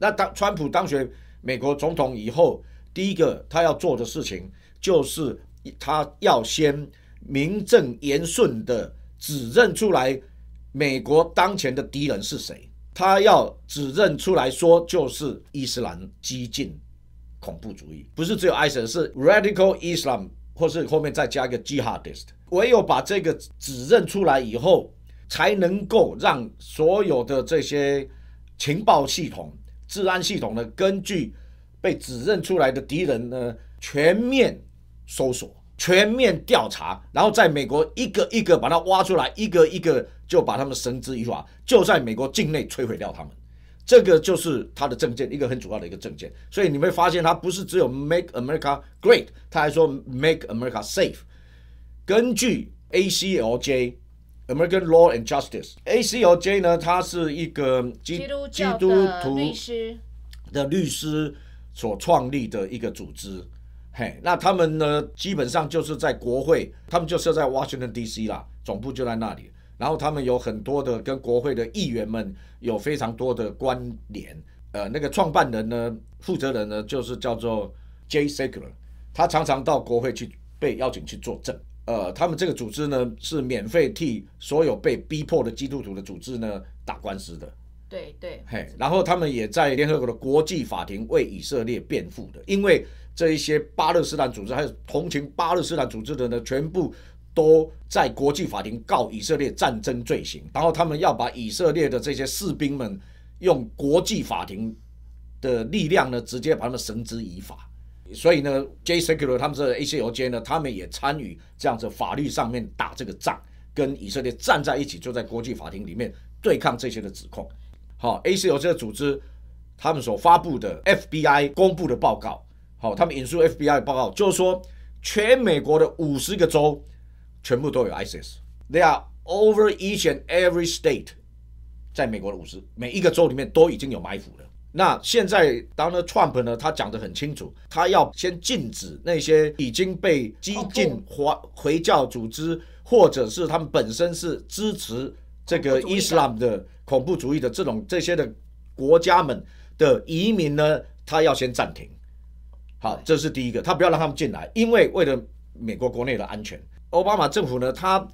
那当川普当选美国总统以后，第一个他要做的事情就是他要先名正言顺的指认出来美国当前的敌人是谁。他要指认出来说，就是伊斯兰激进恐怖主义，不是只有 ISIS，是 Radical Islam，或是后面再加一个 Jihadist。唯有把这个指认出来以后，才能够让所有的这些情报系统、治安系统呢，根据被指认出来的敌人呢，全面搜索、全面调查，然后在美国一个一个把它挖出来，一个一个。就把他们绳之以法，就在美国境内摧毁掉他们，这个就是他的政见，一个很主要的一个政见。所以你会发现，他不是只有 Make America Great，他还说 Make America Safe。根据 ACLJ American Law and Justice，ACLJ 呢，它是一个基基督徒律师的律师所创立的一个组织。嘿，那他们呢，基本上就是在国会，他们就设在 Washington D.C. 啦，总部就在那里。然后他们有很多的跟国会的议员们有非常多的关联。呃，那个创办人呢，负责人呢，就是叫做 Jay Sekular，他常常到国会去被邀请去作证。呃，他们这个组织呢，是免费替所有被逼迫的基督徒的组织呢打官司的。对对。嘿，然后他们也在联合国的国际法庭为以色列辩护的，因为这一些巴勒斯坦组织还有同情巴勒斯坦组织的呢，全部。都在国际法庭告以色列战争罪行，然后他们要把以色列的这些士兵们用国际法庭的力量呢，直接把他们绳之以法。所以呢，J. Secular 他们这 ACOJ 呢，他们也参与这样子法律上面打这个仗，跟以色列站在一起，就在国际法庭里面对抗这些的指控。好，ACLJ 这个组织他们所发布的 FBI 公布的报告，好，他们引述 FBI 报告，就是说全美国的五十个州。全部都有 ISIS，They are over each and every state，在美国的五十每一个州里面都已经有埋伏了。那现在 Donald Trump 呢，他讲得很清楚，他要先禁止那些已经被激进回回教组织，或者是他们本身是支持这个伊斯兰的恐怖主义的这种这些的国家们的移民呢，他要先暂停。好，这是第一个，他不要让他们进来，因为为了美国国内的安全。奥巴马政府呢，他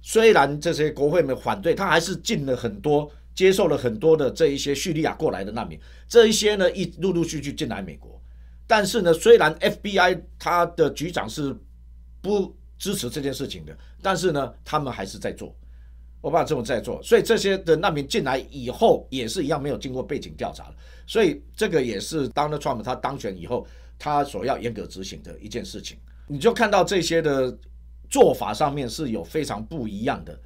虽然这些国会们反对，他还是进了很多，接受了很多的这一些叙利亚过来的难民，这一些呢，一陆陆续续进来美国。但是呢，虽然 FBI 他的局长是不支持这件事情的，但是呢，他们还是在做，奥巴马政府在做。所以这些的难民进来以后，也是一样没有经过背景调查。所以这个也是 Donald Trump 他当选以后，他所要严格执行的一件事情。你就看到这些的。做法上面是有非常不一样的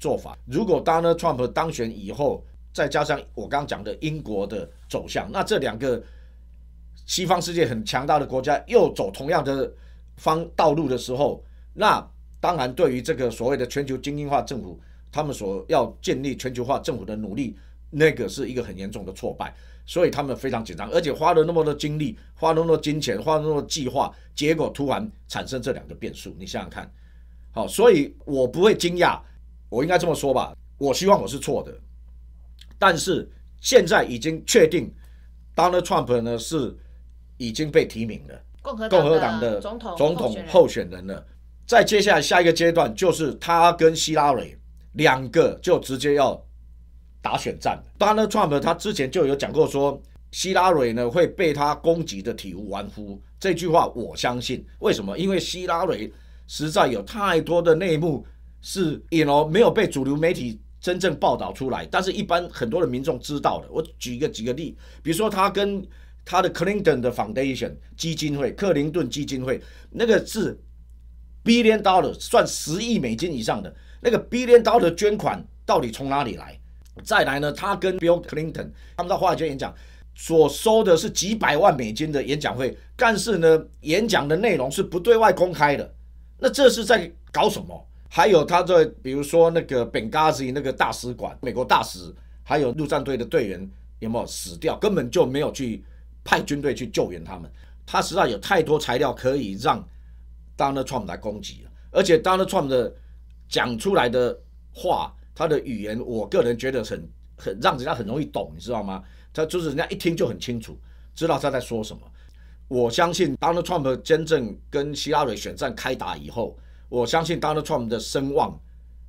做法。如果 Donald Trump 当选以后，再加上我刚刚讲的英国的走向，那这两个西方世界很强大的国家又走同样的方道路的时候，那当然对于这个所谓的全球精英化政府，他们所要建立全球化政府的努力，那个是一个很严重的挫败。所以他们非常紧张，而且花了那么多精力，花那么多金钱，花那么多计划，结果突然产生这两个变数，你想想看。好，所以我不会惊讶，我应该这么说吧。我希望我是错的，但是现在已经确定，Donald Trump 呢是已经被提名了，共和共和党的总统总统候选人了。在接下来下一个阶段，就是他跟希拉蕊两个就直接要打选战。Donald Trump 他之前就有讲过说，希拉蕊呢会被他攻击的体无完肤。这句话我相信，为什么？因为希拉蕊。实在有太多的内幕是，you know 没有被主流媒体真正报道出来，但是一般很多的民众知道的。我举一个几个例，比如说他跟他的 Clinton 的 Foundation 基金会，克林顿基金会，那个是 billion dollar 算十亿美金以上的那个 billion dollar 捐款到底从哪里来？再来呢，他跟 Bill Clinton 他们到华尔街演讲，所收的是几百万美金的演讲费，但是呢，演讲的内容是不对外公开的。那这是在搞什么？还有他在，比如说那个 Benghazi 那个大使馆，美国大使，还有陆战队的队员有没有死掉？根本就没有去派军队去救援他们。他实在有太多材料可以让 Donald Trump 来攻击了。而且 Donald Trump 的讲出来的话，他的语言，我个人觉得很很让人家很容易懂，你知道吗？他就是人家一听就很清楚，知道他在说什么。我相信 Donald Trump 真正跟希拉蕊选战开打以后，我相信 Donald Trump 的声望，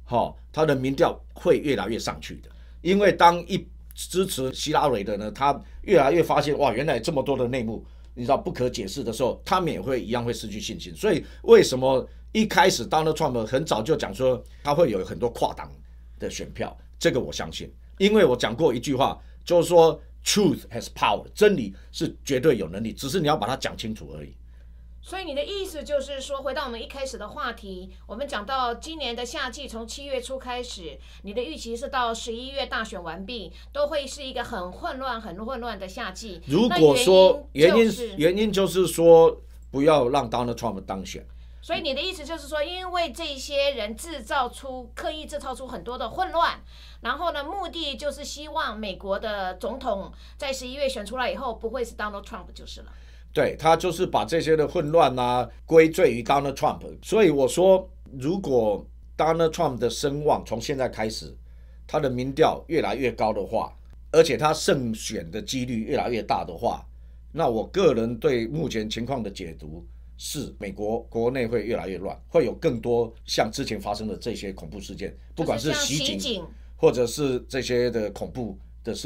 哈，他的民调会越来越上去的。因为当一支持希拉蕊的呢，他越来越发现哇，原来这么多的内幕，你知道不可解释的时候，他们也会一样会失去信心。所以为什么一开始 Donald Trump 很早就讲说他会有很多跨党的选票？这个我相信，因为我讲过一句话，就是说。Truth has power，真理是绝对有能力，只是你要把它讲清楚而已。所以你的意思就是说，回到我们一开始的话题，我们讲到今年的夏季从七月初开始，你的预期是到十一月大选完毕，都会是一个很混乱、很混乱的夏季。如果说原因原因就是说，不要让 Donald Trump 当选。所以你的意思就是说，因为这些人制造出刻意制造出很多的混乱，然后呢，目的就是希望美国的总统在十一月选出来以后，不会是 Donald Trump 就是了。对他就是把这些的混乱啊归罪于 Donald Trump。所以我说，如果 Donald Trump 的声望从现在开始，他的民调越来越高的话，而且他胜选的几率越来越大的话，那我个人对目前情况的解读。是美国国内会越来越乱，会有更多像之前发生的这些恐怖事件，不管是袭警，或者是这些的恐怖的事。